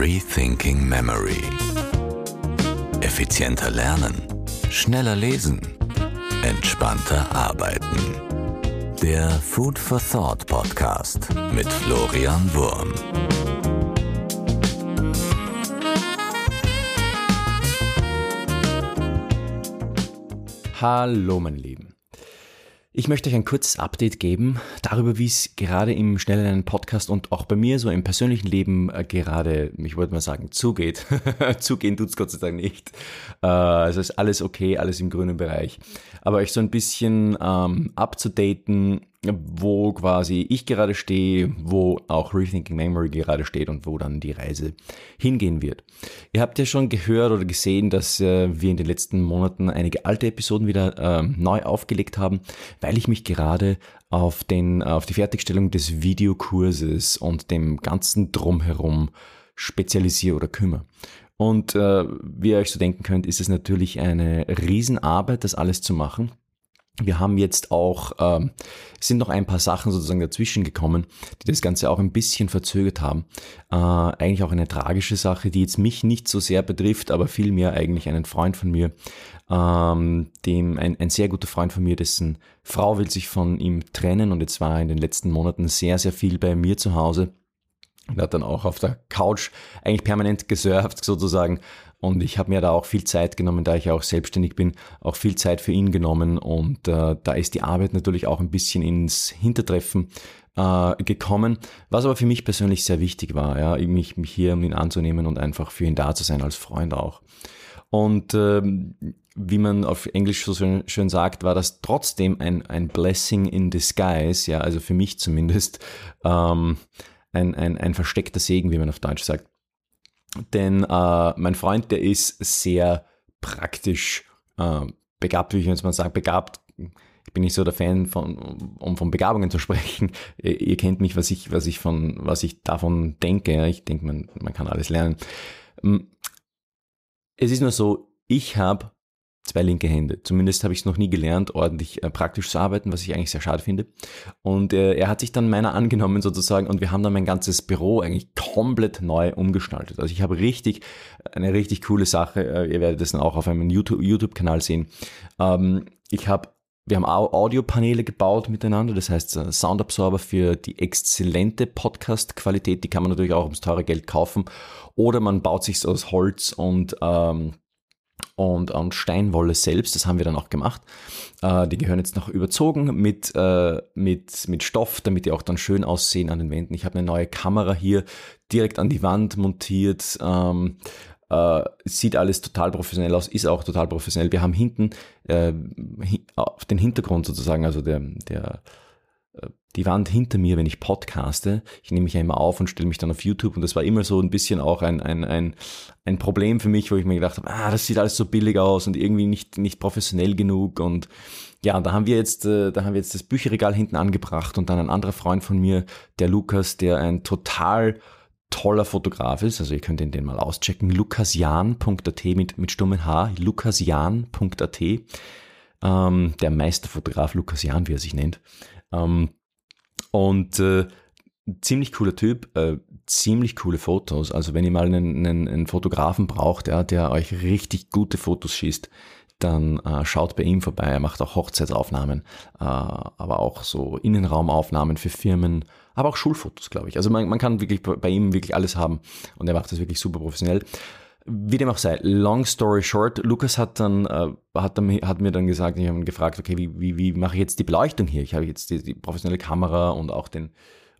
Rethinking Memory. Effizienter lernen, schneller lesen, entspannter arbeiten. Der Food for Thought Podcast mit Florian Wurm. Hallo, meine Lieben. Ich möchte euch ein kurzes Update geben darüber, wie es gerade im schnellen Podcast und auch bei mir so im persönlichen Leben äh, gerade, ich wollte mal sagen, zugeht. Zugehen tut's Gott sei Dank nicht. Also ist alles okay, alles im grünen Bereich. Aber euch so ein bisschen ähm, abzudaten, wo quasi ich gerade stehe, wo auch Rethinking Memory gerade steht und wo dann die Reise hingehen wird. Ihr habt ja schon gehört oder gesehen, dass äh, wir in den letzten Monaten einige alte Episoden wieder äh, neu aufgelegt haben, weil ich mich gerade auf, den, auf die Fertigstellung des Videokurses und dem ganzen Drumherum spezialisiere oder kümmere. Und äh, wie ihr euch so denken könnt, ist es natürlich eine Riesenarbeit, das alles zu machen. Wir haben jetzt auch, ähm, sind noch ein paar Sachen sozusagen dazwischen gekommen, die das Ganze auch ein bisschen verzögert haben. Äh, eigentlich auch eine tragische Sache, die jetzt mich nicht so sehr betrifft, aber vielmehr eigentlich einen Freund von mir, ähm, dem ein, ein sehr guter Freund von mir, dessen Frau will sich von ihm trennen und jetzt war in den letzten Monaten sehr, sehr viel bei mir zu Hause. Und hat dann auch auf der Couch eigentlich permanent gesurft sozusagen und ich habe mir da auch viel Zeit genommen, da ich auch selbstständig bin, auch viel Zeit für ihn genommen. Und äh, da ist die Arbeit natürlich auch ein bisschen ins Hintertreffen äh, gekommen, was aber für mich persönlich sehr wichtig war, ja, mich, mich hier um ihn anzunehmen und einfach für ihn da zu sein, als Freund auch. Und ähm, wie man auf Englisch so schön, schön, sagt, war das trotzdem ein, ein Blessing in disguise, ja, also für mich zumindest ähm, ein, ein, ein versteckter Segen, wie man auf Deutsch sagt. Denn äh, mein Freund, der ist sehr praktisch äh, begabt, wie ich jetzt mal sage, begabt. Ich bin nicht so der Fan von, um von Begabungen zu sprechen. Ihr, kennt mich, was ich, was ich von, was ich davon denke. Ich denke, man, man kann alles lernen. Hm. Es ist nur so, ich habe zwei linke Hände. Zumindest habe ich es noch nie gelernt, ordentlich äh, praktisch zu arbeiten, was ich eigentlich sehr schade finde. Und äh, er hat sich dann meiner angenommen sozusagen und wir haben dann mein ganzes Büro eigentlich komplett neu umgestaltet. Also ich habe richtig, eine richtig coole Sache, äh, ihr werdet das dann auch auf einem YouTube-Kanal sehen. Ähm, ich habe wir haben Audiopaneele gebaut miteinander, das heißt äh, Soundabsorber für die exzellente Podcast-Qualität, die kann man natürlich auch ums teure Geld kaufen. Oder man baut sich aus Holz und ähm, und, und Steinwolle selbst, das haben wir dann auch gemacht. Äh, die gehören jetzt noch überzogen mit, äh, mit, mit Stoff, damit die auch dann schön aussehen an den Wänden. Ich habe eine neue Kamera hier direkt an die Wand montiert. Ähm, äh, sieht alles total professionell aus, ist auch total professionell. Wir haben hinten äh, auf den Hintergrund sozusagen, also der, der die Wand hinter mir, wenn ich podcaste. Ich nehme mich ja immer auf und stelle mich dann auf YouTube. Und das war immer so ein bisschen auch ein, ein, ein, ein Problem für mich, wo ich mir gedacht habe, ah, das sieht alles so billig aus und irgendwie nicht, nicht professionell genug. Und ja, da haben wir jetzt, äh, da haben wir jetzt das Bücherregal hinten angebracht und dann ein anderer Freund von mir, der Lukas, der ein total toller Fotograf ist, also ihr könnt ihn den mal auschecken, lukasjan.at mit, mit stummen H, lukasjan.at, ähm, der Meisterfotograf Lukas Jan, wie er sich nennt. Ähm, und äh, ziemlich cooler Typ, äh, ziemlich coole Fotos. Also wenn ihr mal einen, einen, einen Fotografen braucht, ja, der euch richtig gute Fotos schießt, dann äh, schaut bei ihm vorbei. Er macht auch Hochzeitsaufnahmen, äh, aber auch so Innenraumaufnahmen für Firmen, aber auch Schulfotos, glaube ich. Also man, man kann wirklich bei ihm wirklich alles haben und er macht das wirklich super professionell. Wie dem auch sei, long story short, Lukas hat dann, äh, hat, dann hat mir dann gesagt, ich habe ihn gefragt, okay, wie, wie, wie mache ich jetzt die Beleuchtung hier? Ich habe jetzt die, die professionelle Kamera und auch den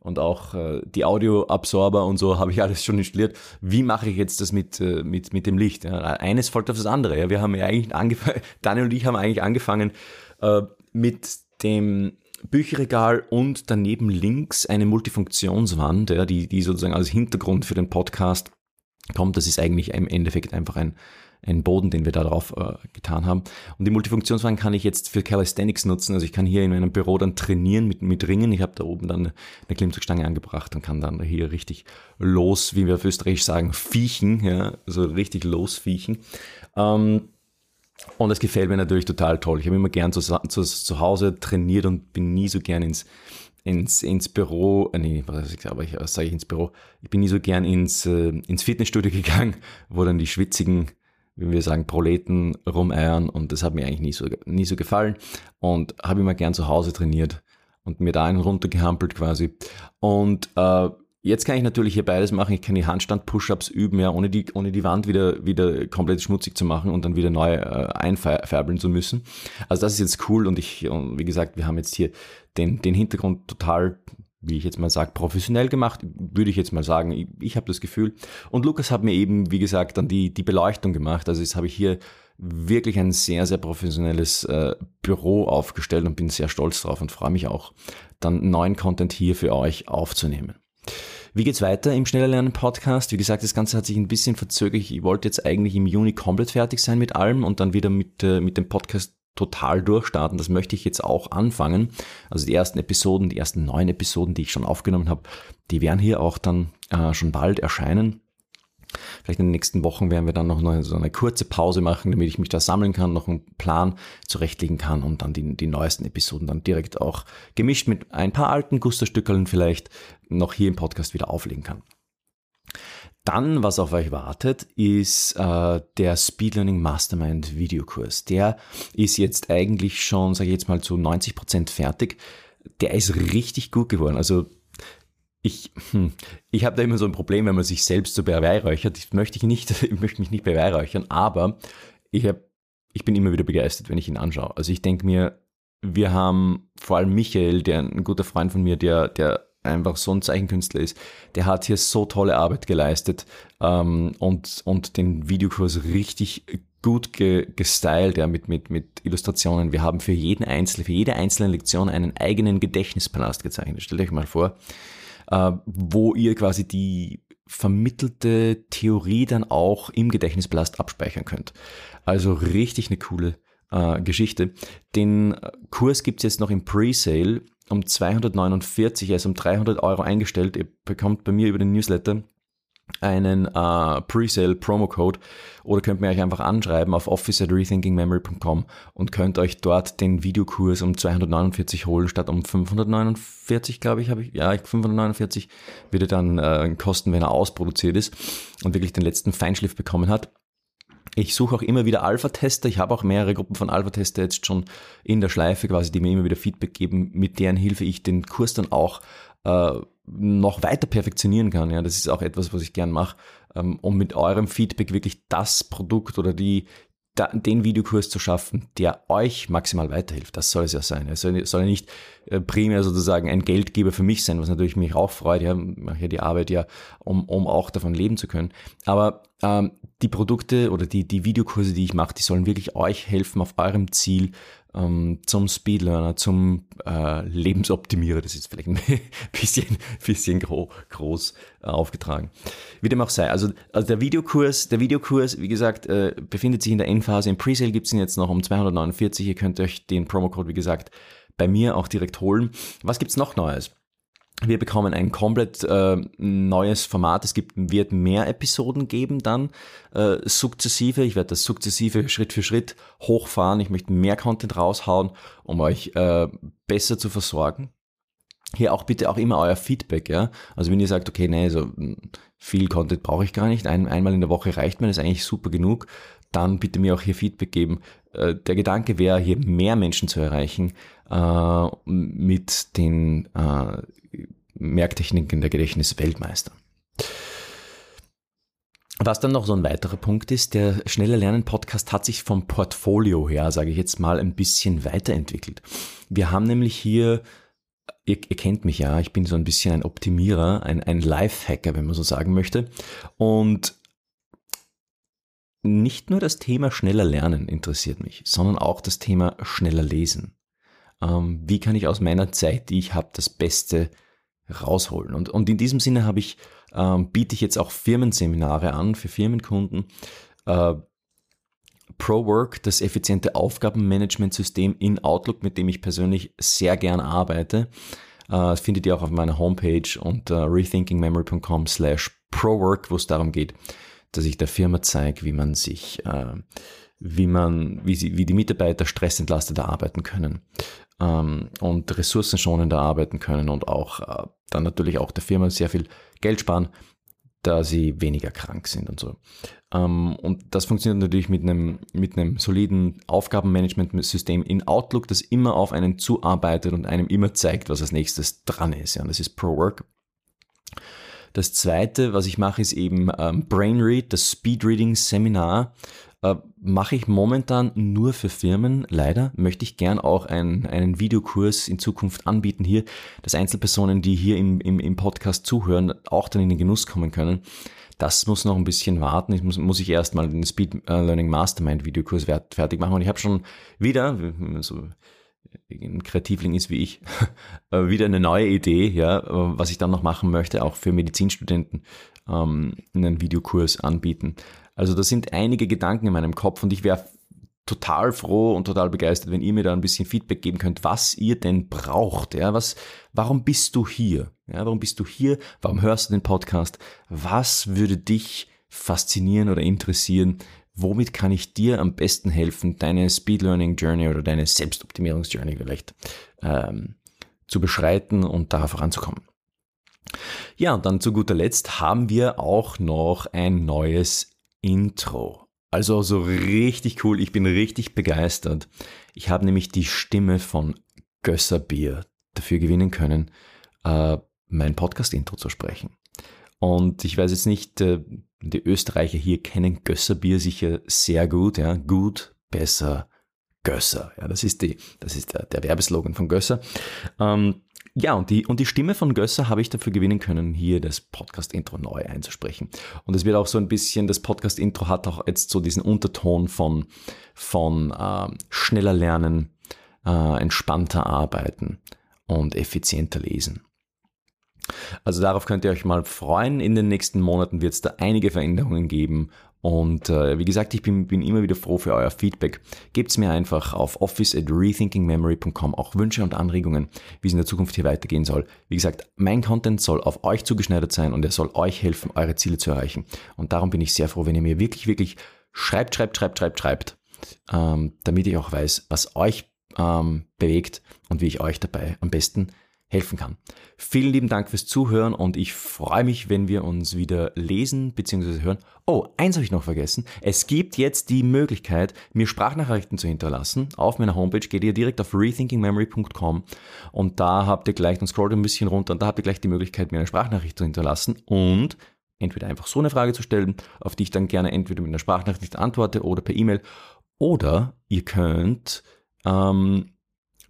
und auch äh, die Audioabsorber und so habe ich alles schon installiert. Wie mache ich jetzt das mit, äh, mit, mit dem Licht? Ja, eines folgt auf das andere. Ja. Wir haben ja eigentlich angefangen, Daniel und ich haben eigentlich angefangen äh, mit dem Bücherregal und daneben links eine Multifunktionswand, ja, die, die sozusagen als Hintergrund für den Podcast kommt. Das ist eigentlich im Endeffekt einfach ein, ein Boden, den wir da drauf äh, getan haben. Und die Multifunktionswagen kann ich jetzt für Calisthenics nutzen. Also ich kann hier in meinem Büro dann trainieren mit, mit Ringen. Ich habe da oben dann eine Klimmzugstange angebracht und kann dann hier richtig los, wie wir auf Österreich sagen, fiechen, ja, also richtig losfiechen. Ähm, und das gefällt mir natürlich total toll. Ich habe immer gern zu, zu, zu Hause trainiert und bin nie so gern ins, ins, ins Büro, äh, nee, was, ich, aber ich, was sage ich ins Büro? Ich bin nie so gern ins, äh, ins Fitnessstudio gegangen, wo dann die schwitzigen, wie wir sagen, Proleten rumeiern und das hat mir eigentlich nie so, nie so gefallen und habe immer gern zu Hause trainiert und mir da einen runtergehampelt quasi. Und äh, Jetzt kann ich natürlich hier beides machen. Ich kann die Handstand-Push-Ups üben, ja, ohne die, ohne die Wand wieder, wieder komplett schmutzig zu machen und dann wieder neu äh, einfärbeln zu müssen. Also das ist jetzt cool und ich, und wie gesagt, wir haben jetzt hier den, den Hintergrund total, wie ich jetzt mal sage, professionell gemacht, würde ich jetzt mal sagen. Ich, ich habe das Gefühl. Und Lukas hat mir eben, wie gesagt, dann die, die Beleuchtung gemacht. Also jetzt habe ich hier wirklich ein sehr, sehr professionelles äh, Büro aufgestellt und bin sehr stolz drauf und freue mich auch, dann neuen Content hier für euch aufzunehmen. Wie geht's weiter im Schneller Lernen Podcast? Wie gesagt, das Ganze hat sich ein bisschen verzögert. Ich wollte jetzt eigentlich im Juni komplett fertig sein mit allem und dann wieder mit, äh, mit dem Podcast total durchstarten. Das möchte ich jetzt auch anfangen. Also die ersten Episoden, die ersten neun Episoden, die ich schon aufgenommen habe, die werden hier auch dann äh, schon bald erscheinen. Vielleicht in den nächsten Wochen werden wir dann noch eine, so eine kurze Pause machen, damit ich mich da sammeln kann, noch einen Plan zurechtlegen kann und dann die, die neuesten Episoden dann direkt auch gemischt mit ein paar alten Gusterstückeln vielleicht noch hier im Podcast wieder auflegen kann. Dann, was auf euch wartet, ist äh, der Speed Learning Mastermind Videokurs. Der ist jetzt eigentlich schon, sage ich jetzt mal, zu 90 Prozent fertig. Der ist richtig gut geworden. Also ich, hm, ich habe da immer so ein Problem, wenn man sich selbst so beweihräuchert. Ich möchte, ich, nicht, ich möchte mich nicht beweihräuchern, aber ich, hab, ich bin immer wieder begeistert, wenn ich ihn anschaue. Also ich denke mir, wir haben vor allem Michael, der ein guter Freund von mir, der, der einfach so ein Zeichenkünstler ist, der hat hier so tolle Arbeit geleistet ähm, und, und den Videokurs richtig gut ge gestylt, ja, mit, mit, mit Illustrationen. Wir haben für jeden einzelnen, für jede einzelne Lektion einen eigenen Gedächtnispalast gezeichnet. Stellt euch mal vor, äh, wo ihr quasi die vermittelte Theorie dann auch im Gedächtnisblast abspeichern könnt. Also richtig eine coole äh, Geschichte. Den Kurs gibt's jetzt noch im Presale um 249, er ist um 300 Euro eingestellt. Ihr bekommt bei mir über den Newsletter einen äh, Presale Promo Code oder könnt mir euch einfach anschreiben auf office at rethinkingmemory.com und könnt euch dort den Videokurs um 249 holen statt um 549, glaube ich, habe ich, ja, 549 würde dann äh, kosten, wenn er ausproduziert ist und wirklich den letzten Feinschliff bekommen hat. Ich suche auch immer wieder Alpha-Tester. Ich habe auch mehrere Gruppen von Alpha-Tester jetzt schon in der Schleife quasi, die mir immer wieder Feedback geben, mit deren Hilfe ich den Kurs dann auch äh, noch weiter perfektionieren kann. Ja, das ist auch etwas, was ich gern mache, ähm, um mit eurem Feedback wirklich das Produkt oder die, den Videokurs zu schaffen, der euch maximal weiterhilft. Das soll es ja sein. Es soll, soll ja nicht äh, primär sozusagen ein Geldgeber für mich sein, was natürlich mich auch freut. Ja, mache ja die Arbeit ja, um, um auch davon leben zu können. Aber ähm, die Produkte oder die, die Videokurse, die ich mache, die sollen wirklich euch helfen auf eurem Ziel ähm, zum Speedlearner, zum äh, Lebensoptimierer. Das ist vielleicht ein bisschen, bisschen gro groß äh, aufgetragen. Wie dem auch sei. Also, also der Videokurs, der Videokurs, wie gesagt, äh, befindet sich in der Endphase. Im Presale gibt's ihn jetzt noch um 249. Ihr könnt euch den Promocode, wie gesagt, bei mir auch direkt holen. Was gibt's noch Neues? Wir bekommen ein komplett äh, neues Format. Es gibt, wird mehr Episoden geben dann äh, sukzessive. Ich werde das sukzessive Schritt für Schritt hochfahren. Ich möchte mehr Content raushauen, um euch äh, besser zu versorgen. Hier auch bitte auch immer euer Feedback, ja. Also wenn ihr sagt, okay, nee, so hm, viel Content brauche ich gar nicht, ein, einmal in der Woche reicht mir, das ist eigentlich super genug, dann bitte mir auch hier Feedback geben. Äh, der Gedanke wäre, hier mehr Menschen zu erreichen äh, mit den äh, Merktechniken der Gedächtnisweltmeister. Was dann noch so ein weiterer Punkt ist, der Schneller Lernen Podcast hat sich vom Portfolio her, sage ich jetzt mal, ein bisschen weiterentwickelt. Wir haben nämlich hier, ihr, ihr kennt mich ja, ich bin so ein bisschen ein Optimierer, ein, ein Lifehacker, wenn man so sagen möchte. Und nicht nur das Thema schneller lernen interessiert mich, sondern auch das Thema schneller lesen. Ähm, wie kann ich aus meiner Zeit, die ich habe, das Beste rausholen. Und, und in diesem Sinne habe ich, ähm, biete ich jetzt auch Firmenseminare an für Firmenkunden. Äh, ProWork, das effiziente Aufgabenmanagementsystem in Outlook, mit dem ich persönlich sehr gern arbeite, äh, findet ihr auch auf meiner Homepage unter rethinkingmemory.com slash ProWork, wo es darum geht, dass ich der Firma zeige, wie man sich, äh, wie man, wie sie, wie die Mitarbeiter stressentlasteter arbeiten können. Ähm, und ressourcenschonender arbeiten können und auch äh, dann natürlich auch der Firma sehr viel Geld sparen, da sie weniger krank sind und so. Ähm, und das funktioniert natürlich mit einem, mit einem soliden Aufgabenmanagementsystem in Outlook, das immer auf einen zuarbeitet und einem immer zeigt, was als nächstes dran ist. Ja, und das ist ProWork. Das zweite, was ich mache, ist eben ähm, BrainRead, das Speedreading Seminar. Äh, mache ich momentan nur für Firmen. Leider möchte ich gern auch ein, einen Videokurs in Zukunft anbieten hier, dass Einzelpersonen, die hier im, im, im Podcast zuhören, auch dann in den Genuss kommen können. Das muss noch ein bisschen warten. Ich muss, muss ich erstmal den Speed Learning Mastermind Videokurs fertig machen. Und ich habe schon wieder, so ein Kreativling ist wie ich, äh, wieder eine neue Idee, ja, was ich dann noch machen möchte, auch für Medizinstudenten ähm, einen Videokurs anbieten. Also da sind einige Gedanken in meinem Kopf und ich wäre total froh und total begeistert, wenn ihr mir da ein bisschen Feedback geben könnt, was ihr denn braucht. Ja, was, warum bist du hier? Ja, warum bist du hier? Warum hörst du den Podcast? Was würde dich faszinieren oder interessieren? Womit kann ich dir am besten helfen, deine Speed Learning Journey oder deine Selbstoptimierungsjourney vielleicht ähm, zu beschreiten und da voranzukommen? Ja, und dann zu guter Letzt haben wir auch noch ein neues Intro. Also so richtig cool, ich bin richtig begeistert. Ich habe nämlich die Stimme von Gösser Bier dafür gewinnen können, äh, mein Podcast-Intro zu sprechen. Und ich weiß jetzt nicht, äh, die Österreicher hier kennen Gösser Bier sicher sehr gut, ja, gut, besser, Gösser. Ja, das ist die, das ist der, der Werbeslogan von Gösser. Ähm, ja, und die, und die Stimme von Gösser habe ich dafür gewinnen können, hier das Podcast-Intro neu einzusprechen. Und es wird auch so ein bisschen, das Podcast-Intro hat auch jetzt so diesen Unterton von, von äh, schneller lernen, äh, entspannter arbeiten und effizienter lesen. Also darauf könnt ihr euch mal freuen. In den nächsten Monaten wird es da einige Veränderungen geben und äh, wie gesagt, ich bin, bin immer wieder froh für euer Feedback. Gebt es mir einfach auf office at rethinkingmemory.com auch Wünsche und Anregungen, wie es in der Zukunft hier weitergehen soll. Wie gesagt, mein Content soll auf euch zugeschneidert sein und er soll euch helfen, eure Ziele zu erreichen. Und darum bin ich sehr froh, wenn ihr mir wirklich, wirklich schreibt, schreibt, schreibt, schreibt, schreibt, ähm, damit ich auch weiß, was euch ähm, bewegt und wie ich euch dabei am besten helfen kann. Vielen lieben Dank fürs Zuhören und ich freue mich, wenn wir uns wieder lesen bzw. hören. Oh, eins habe ich noch vergessen. Es gibt jetzt die Möglichkeit, mir Sprachnachrichten zu hinterlassen. Auf meiner Homepage geht ihr direkt auf rethinkingmemory.com und da habt ihr gleich, dann scrollt ein bisschen runter und da habt ihr gleich die Möglichkeit, mir eine Sprachnachricht zu hinterlassen und entweder einfach so eine Frage zu stellen, auf die ich dann gerne entweder mit einer Sprachnachricht antworte oder per E-Mail oder ihr könnt ähm,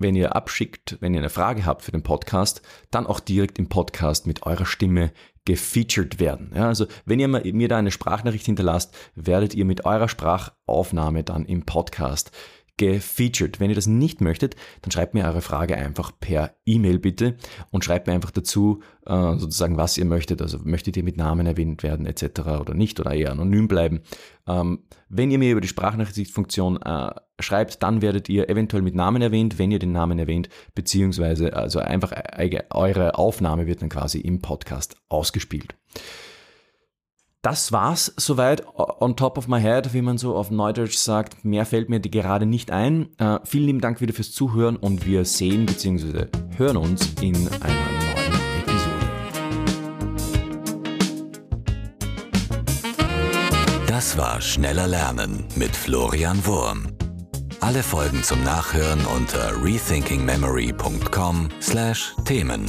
wenn ihr abschickt, wenn ihr eine Frage habt für den Podcast, dann auch direkt im Podcast mit eurer Stimme gefeatured werden. Ja, also wenn ihr mir da eine Sprachnachricht hinterlasst, werdet ihr mit eurer Sprachaufnahme dann im Podcast gefeatured. Wenn ihr das nicht möchtet, dann schreibt mir eure Frage einfach per E-Mail bitte und schreibt mir einfach dazu äh, sozusagen, was ihr möchtet. Also möchtet ihr mit Namen erwähnt werden etc. oder nicht oder eher anonym bleiben. Ähm, wenn ihr mir über die Sprachnachrichtfunktion äh, schreibt, dann werdet ihr eventuell mit Namen erwähnt, wenn ihr den Namen erwähnt, beziehungsweise also einfach eure Aufnahme wird dann quasi im Podcast ausgespielt. Das war's soweit on top of my head, wie man so auf Neudeutsch sagt. Mehr fällt mir gerade nicht ein. Äh, vielen lieben Dank wieder fürs Zuhören und wir sehen bzw. hören uns in einer neuen Episode. Das war Schneller Lernen mit Florian Wurm. Alle Folgen zum Nachhören unter rethinkingmemory.com/Themen.